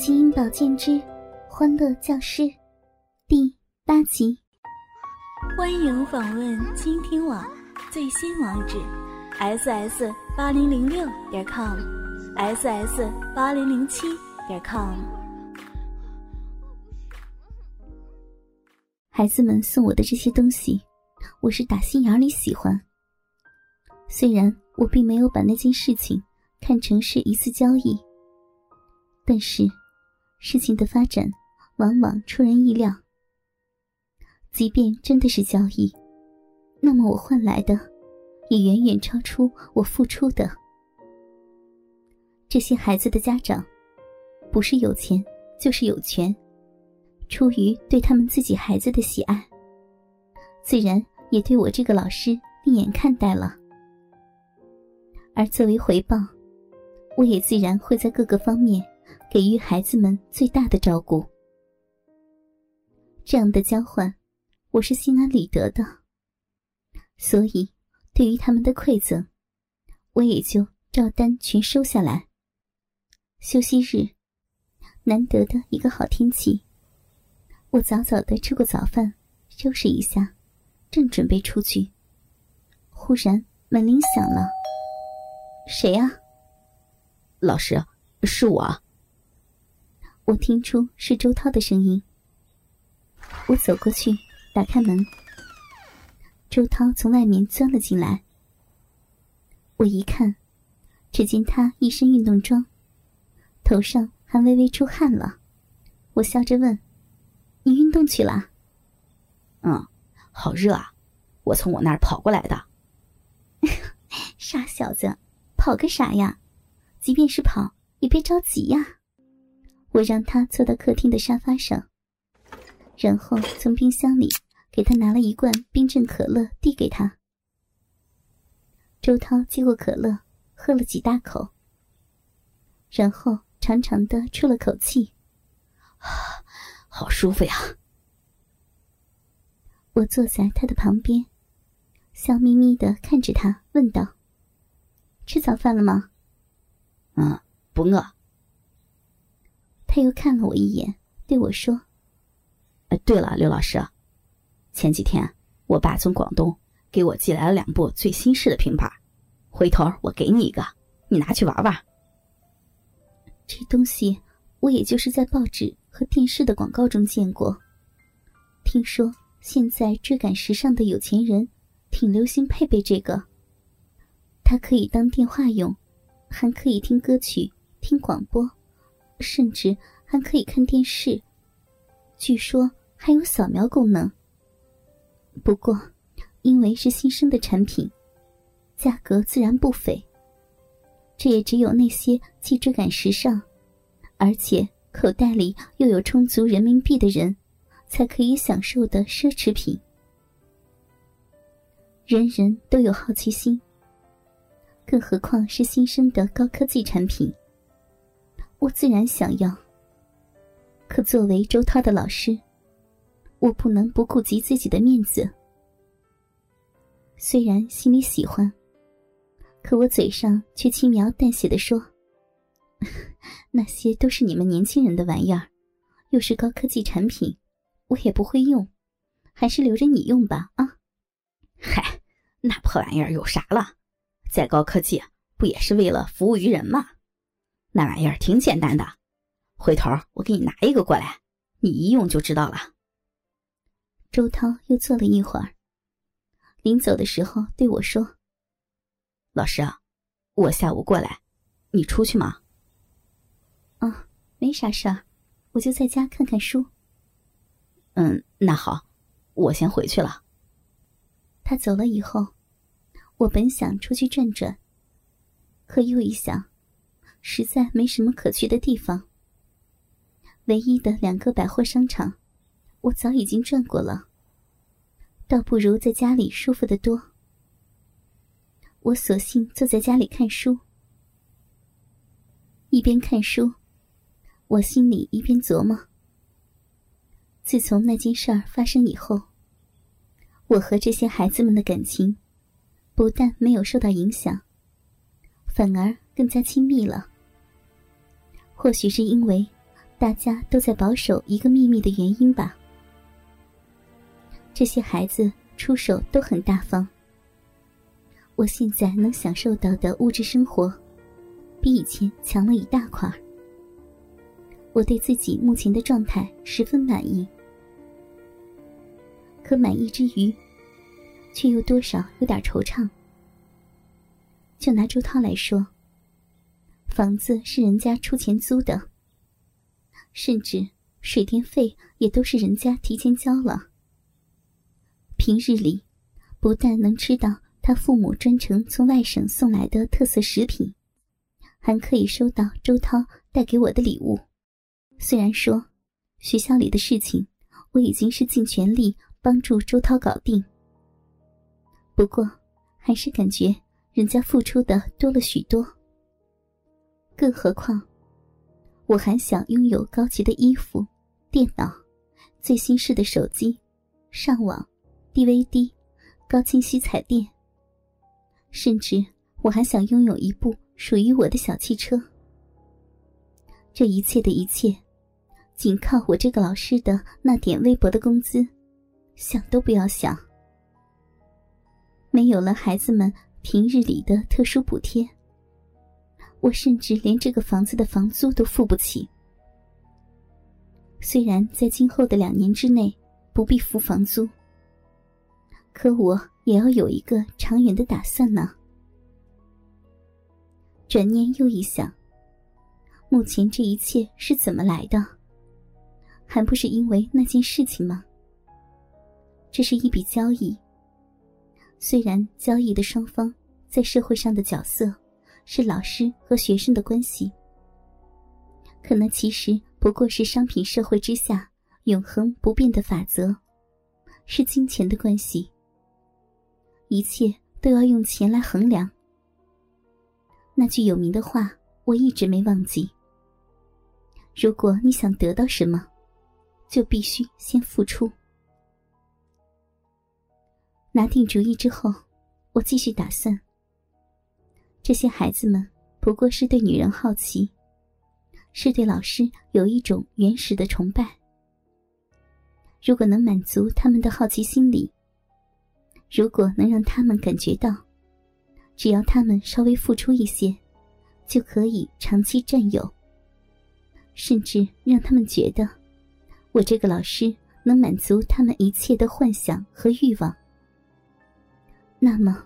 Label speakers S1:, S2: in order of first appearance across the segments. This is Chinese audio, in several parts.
S1: 基因保健之欢乐教师第八集。
S2: 欢迎访问倾听网最新网址：ss 八零零六点 com，ss 八零零七点 com。
S1: 孩子们送我的这些东西，我是打心眼里喜欢。虽然我并没有把那件事情看成是一次交易，但是事情的发展往往出人意料。即便真的是交易，那么我换来的也远远超出我付出的。这些孩子的家长，不是有钱就是有权，出于对他们自己孩子的喜爱，自然也对我这个老师另眼看待了。而作为回报，我也自然会在各个方面给予孩子们最大的照顾。这样的交换，我是心安理得的。所以，对于他们的馈赠，我也就照单全收下来。休息日，难得的一个好天气，我早早的吃过早饭，收拾一下，正准备出去，忽然门铃响了。谁呀？
S3: 老师，是我。
S1: 我听出是周涛的声音。我走过去，打开门。周涛从外面钻了进来。我一看，只见他一身运动装，头上还微微出汗了。我笑着问：“你运动去了？”“
S3: 嗯，好热啊，我从我那儿跑过来的。”
S1: 傻小子。跑个啥呀？即便是跑，也别着急呀。我让他坐到客厅的沙发上，然后从冰箱里给他拿了一罐冰镇可乐，递给他。周涛接过可乐，喝了几大口，然后长长的出了口气：“
S3: 好舒服呀。”
S1: 我坐在他的旁边，笑眯眯的看着他，问道。吃早饭了吗？
S3: 嗯，不饿。
S1: 他又看了我一眼，对我说：“
S3: 哎，对了，刘老师，前几天我爸从广东给我寄来了两部最新式的平板，回头我给你一个，你拿去玩玩。”
S1: 这东西我也就是在报纸和电视的广告中见过。听说现在追赶时尚的有钱人挺流行配备这个。它可以当电话用，还可以听歌曲、听广播，甚至还可以看电视。据说还有扫描功能。不过，因为是新生的产品，价格自然不菲。这也只有那些既追赶时尚，而且口袋里又有充足人民币的人，才可以享受的奢侈品。人人都有好奇心。更何况是新生的高科技产品，我自然想要。可作为周涛的老师，我不能不顾及自己的面子。虽然心里喜欢，可我嘴上却轻描淡写的说：“ 那些都是你们年轻人的玩意儿，又是高科技产品，我也不会用，还是留着你用吧。”啊，
S3: 嗨，那破玩意儿有啥了？再高科技，不也是为了服务于人吗？那玩意儿挺简单的，回头我给你拿一个过来，你一用就知道了。
S1: 周涛又坐了一会儿，临走的时候对我说：“
S3: 老师，我下午过来，你出去吗？”“
S1: 啊，没啥事儿，我就在家看看书。”“
S3: 嗯，那好，我先回去了。”
S1: 他走了以后。我本想出去转转，可又一想，实在没什么可去的地方。唯一的两个百货商场，我早已经转过了，倒不如在家里舒服得多。我索性坐在家里看书，一边看书，我心里一边琢磨：自从那件事儿发生以后，我和这些孩子们的感情。不但没有受到影响，反而更加亲密了。或许是因为大家都在保守一个秘密的原因吧。这些孩子出手都很大方，我现在能享受到的物质生活，比以前强了一大块。我对自己目前的状态十分满意，可满意之余，却又多少有点惆怅。就拿周涛来说，房子是人家出钱租的，甚至水电费也都是人家提前交了。平日里，不但能吃到他父母专程从外省送来的特色食品，还可以收到周涛带给我的礼物。虽然说学校里的事情我已经是尽全力帮助周涛搞定，不过还是感觉人家付出的多了许多。更何况，我还想拥有高级的衣服、电脑、最新式的手机、上网、DVD、高清晰彩电，甚至我还想拥有一部属于我的小汽车。这一切的一切。仅靠我这个老师的那点微薄的工资，想都不要想。没有了孩子们平日里的特殊补贴，我甚至连这个房子的房租都付不起。虽然在今后的两年之内不必付房租，可我也要有一个长远的打算呢。转念又一想，目前这一切是怎么来的？还不是因为那件事情吗？这是一笔交易。虽然交易的双方在社会上的角色是老师和学生的关系，可那其实不过是商品社会之下永恒不变的法则，是金钱的关系。一切都要用钱来衡量。那句有名的话，我一直没忘记：如果你想得到什么。就必须先付出。拿定主意之后，我继续打算。这些孩子们不过是对女人好奇，是对老师有一种原始的崇拜。如果能满足他们的好奇心理，如果能让他们感觉到，只要他们稍微付出一些，就可以长期占有，甚至让他们觉得。我这个老师能满足他们一切的幻想和欲望，那么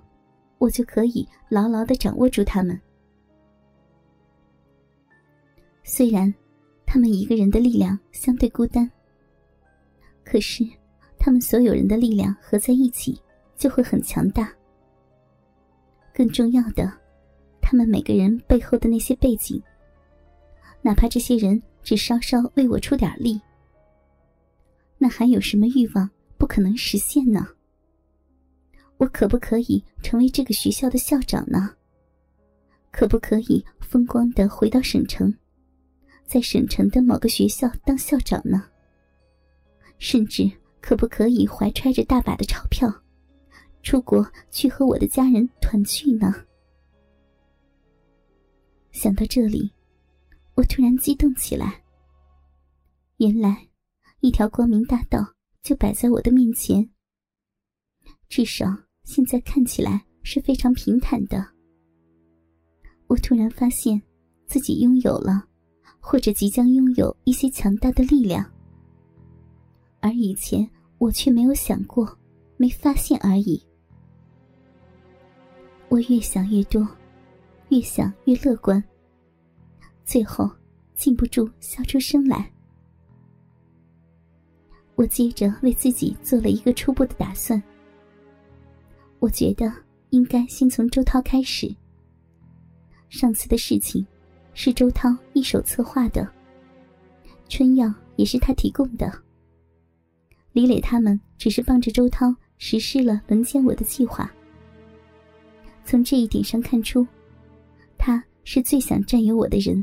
S1: 我就可以牢牢的掌握住他们。虽然他们一个人的力量相对孤单，可是他们所有人的力量合在一起就会很强大。更重要的，他们每个人背后的那些背景，哪怕这些人只稍稍为我出点力。那还有什么欲望不可能实现呢？我可不可以成为这个学校的校长呢？可不可以风光的回到省城，在省城的某个学校当校长呢？甚至可不可以怀揣着大把的钞票，出国去和我的家人团聚呢？想到这里，我突然激动起来。原来。一条光明大道就摆在我的面前，至少现在看起来是非常平坦的。我突然发现自己拥有了，或者即将拥有一些强大的力量，而以前我却没有想过，没发现而已。我越想越多，越想越乐观，最后禁不住笑出声来。我接着为自己做了一个初步的打算。我觉得应该先从周涛开始。上次的事情是周涛一手策划的，春药也是他提供的。李磊他们只是帮着周涛实施了轮奸我的计划。从这一点上看出，他是最想占有我的人，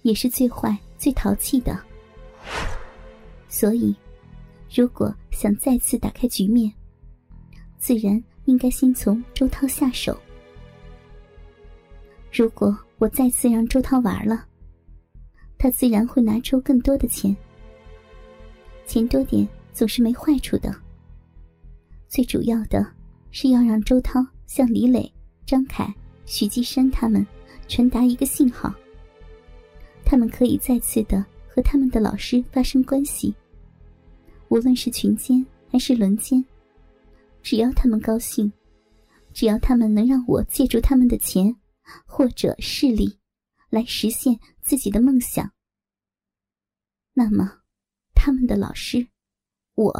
S1: 也是最坏、最淘气的。所以，如果想再次打开局面，自然应该先从周涛下手。如果我再次让周涛玩了，他自然会拿出更多的钱。钱多点总是没坏处的。最主要的是要让周涛向李磊、张凯、徐继山他们传达一个信号：他们可以再次的和他们的老师发生关系，无论是群奸还是轮奸，只要他们高兴，只要他们能让我借助他们的钱或者势力来实现自己的梦想，那么。他们的老师，我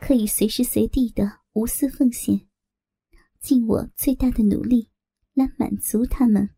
S1: 可以随时随地的无私奉献，尽我最大的努力来满足他们。